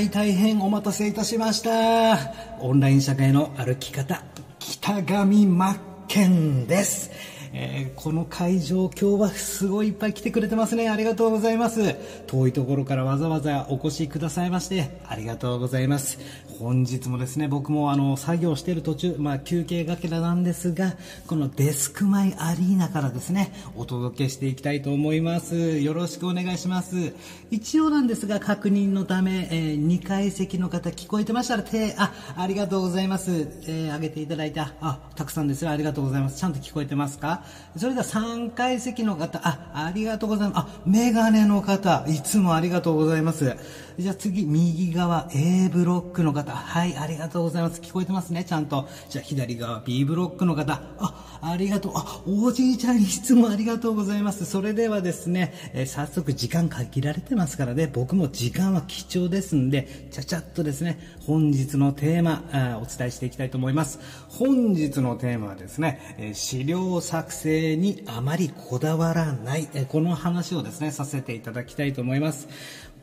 回大変お待たせいたしました。オンライン社会の歩き方北上真剣です。えー、この会場今日はすごいいっぱい来てくれてますね。ありがとうございます。遠いところからわざわざお越しくださいましてありがとうございます。本日もですね僕もあの作業している途中、まあ、休憩がけらなんですがこのデスクマイアリーナからですねお届けしていきたいと思います。よろしくお願いします。一応なんですが確認のため、えー、2階席の方聞こえてましたら手あありがとうございます、えー、上げていただいたあたくさんですよ。ありがとうございます。ちゃんと聞こえてますか？それでは3階席の方、あ、ありがとうございます。あ、メガネの方、いつもありがとうございます。じゃあ次、右側 A ブロックの方、はい、ありがとうございます。聞こえてますね、ちゃんと。じゃあ左側 B ブロックの方、あ、ありがとう。あ、おじいちゃんに質問ありがとうございます。それではですね、えー、早速時間限られてますからね、僕も時間は貴重ですんで、ちゃちゃっとですね、本日のテーマ、お伝えしていきたいと思います。本日のテーマはですね、えー、資料作成にあまりこだわらない、えー、この話をですね、させていただきたいと思います。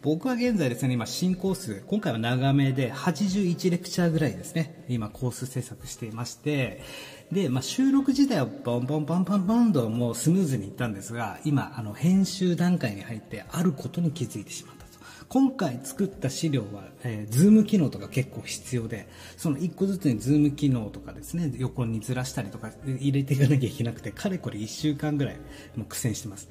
僕は現在ですね、今新コース、今回は長めで81レクチャーぐらいですね、今コース制作していまして、で、まあ、収録自体はバンバンバンバンバンともうスムーズにいったんですが、今、あの、編集段階に入ってあることに気づいてしまった。今回作った資料は、えー、ズーム機能とか結構必要で、その1個ずつにズーム機能とかですね、横にずらしたりとか入れていかなきゃいけなくて、かれこれ1週間ぐらいもう苦戦してます。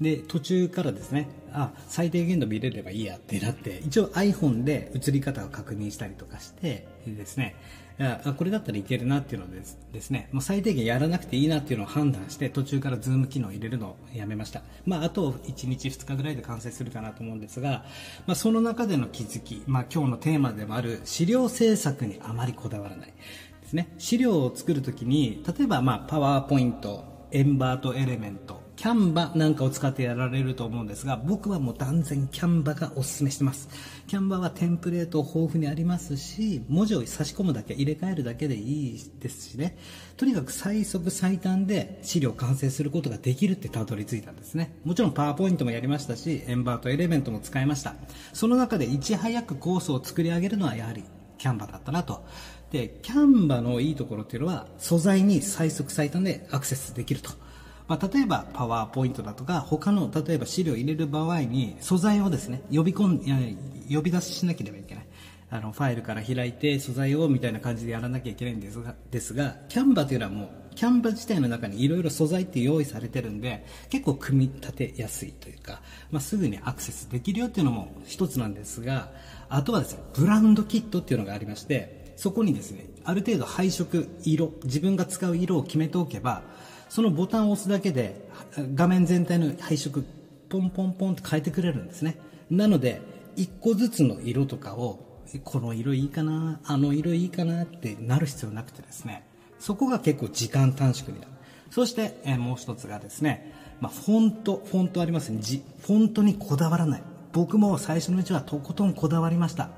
で、途中からですね、あ、最低限度見れればいいやってなって、一応 iPhone で映り方を確認したりとかして、ですね、あこれだったらいけるなっていうのですですね、もう最低限やらなくていいなっていうのを判断して、途中からズーム機能を入れるのをやめました。まあ、あと1日2日ぐらいで完成するかなと思うんですが、まあ、その中での気づき、まあ、今日のテーマでもある資料制作にあまりこだわらない。ですね。資料を作るときに、例えば、まあ、パワーポイント、エンバートエレメント、キャンバなんかを使ってやられると思うんですが、僕はもう断然キャンバがおすすめしてます。キャンバはテンプレート豊富にありますし、文字を差し込むだけ、入れ替えるだけでいいですしね。とにかく最速最短で資料完成することができるってたどり着いたんですね。もちろんパワーポイントもやりましたし、エンバーとエレメントも使いました。その中でいち早くコースを作り上げるのはやはりキャンバだったなと。で、キャンバのいいところっていうのは、素材に最速最短でアクセスできると。まあ、例えばパワーポイントだとか他の例えば資料を入れる場合に素材をですね呼び込ん呼び出ししなければいけない。あのファイルから開いて素材をみたいな感じでやらなきゃいけないんですがですがキャンバというのはもうキャンバ自体の中にいろいろ素材って用意されてるんで結構組み立てやすいというか、まあ、すぐにアクセスできるよっていうのも一つなんですがあとはですねブランドキットっていうのがありましてそこにですねある程度配色色自分が使う色を決めておけばそのボタンを押すだけで画面全体の配色ポンポンポンと変えてくれるんですね。なので1個ずつの色とかをこの色いいかなあの色いいかなってなる必要なくてですね。そこが結構時間短縮になる。そして、もう一つがですね、まあ、フォントフォントありますね。フォントにこだわらない。僕も最初のうちはとことんこだわりました。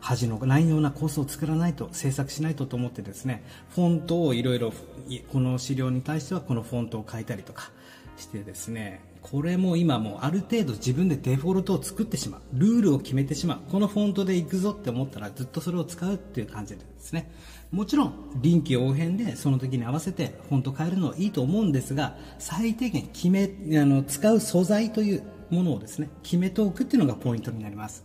恥のないようなコースを作らないと制作しないとと思ってですねフォントをいろいろこの資料に対してはこのフォントを変えたりとかしてですねこれも今もある程度自分でデフォルトを作ってしまうルールを決めてしまうこのフォントで行くぞって思ったらずっとそれを使うっていう感じでですねもちろん臨機応変でその時に合わせてフォント変えるのはいいと思うんですが最低限決めあの使う素材というものをですね決めておくっていうのがポイントになります。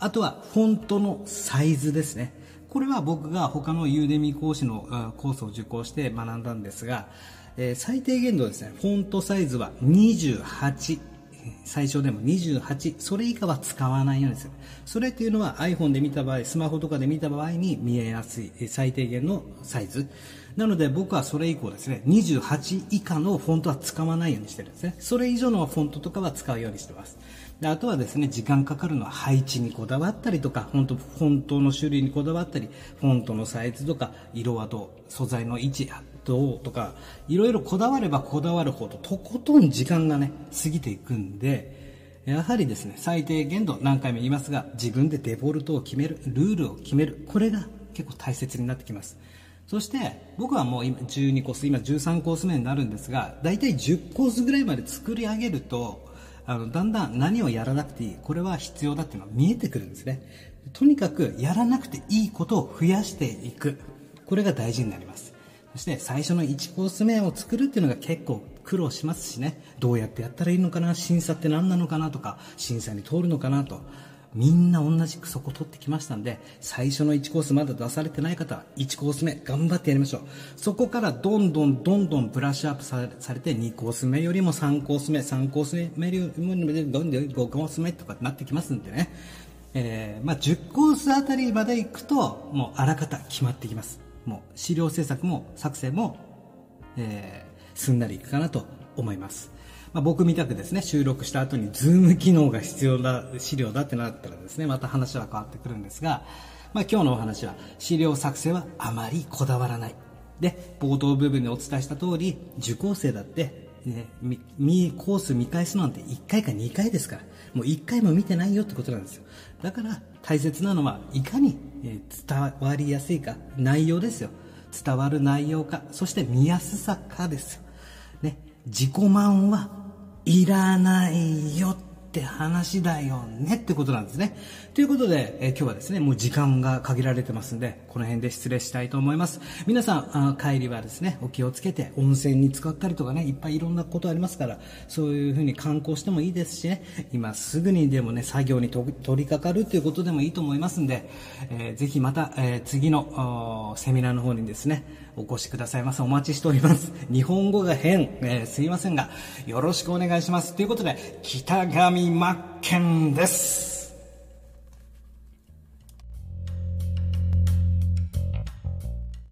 あとはフォントのサイズですね。これは僕が他のユーデミ講師のコースを受講して学んだんですが、えー、最低限度ですね、フォントサイズは28。最小でも28、それ以下は使わないようにする。それっていうのは iPhone で見た場合、スマホとかで見た場合に見えやすい最低限のサイズ。なので僕はそれ以降ですね、28以下のフォントは使わないようにしてるんですね。それ以上のフォントとかは使うようにしてます。であとはですね時間かかるのは配置にこだわったりとか本当フォントの種類にこだわったりフォントのサイズとか色はどう素材の位置どうとかいろいろこだわればこだわるほどとことん時間がね過ぎていくんでやはりですね最低限度何回も言いますが自分でデフォルトを決めるルールを決めるこれが結構大切になってきます。そして僕はもう今12コース今13コース目になるんですが大体10コースぐらいまで作り上げるとあのだんだん何をやらなくていいこれは必要だっていうのは見えてくるんですねとにかくやらなくていいことを増やしていく。これが大事になります。そして最初の1コース目を作るっていうのが結構苦労しますしね、どうやってやったらいいのかな、審査って何なのかなとか、審査に通るのかなと。みんな同じくそこ取ってきましたんで、最初の1コースまだ出されてない方は1コース目頑張ってやりましょう。そこからどんどんどんどんブラッシュアップされて2コース目よりも3コース目、3コース目よりもどんどん5コース目とかなってきますんでね。えー、まあ、10コースあたりまで行くと、もうあらかた決まってきます。もう資料制作も作成も、えー、すんなりいくかなと思います。まあ、僕みたくですね、収録した後にズーム機能が必要な資料だってなったらですね、また話は変わってくるんですが、まあ、今日のお話は資料作成はあまりこだわらない。で、冒頭部分でお伝えした通り、受講生だって、ね、みコース見返すなんて1回か2回ですから、もう1回も見てないよってことなんですよ。だから大切なのはいかに伝わりやすいか、内容ですよ。伝わる内容か、そして見やすさかですよ。自己満はいらないよって話だよねってことなんですね。ということで、え今日はですね、もう時間が限られてますんで、この辺で失礼したいと思います。皆さん、あ帰りはですね、お気をつけて、温泉に使ったりとかね、いっぱいいろんなことありますから、そういうふうに観光してもいいですしね、今すぐにでもね、作業に取り掛かるということでもいいと思いますんで、えー、ぜひまた、えー、次のセミナーの方にですね、お越しくださいませ。お待ちしております。日本語が変、えー、すいませんが、よろしくお願いします。ということで、北上真剣です。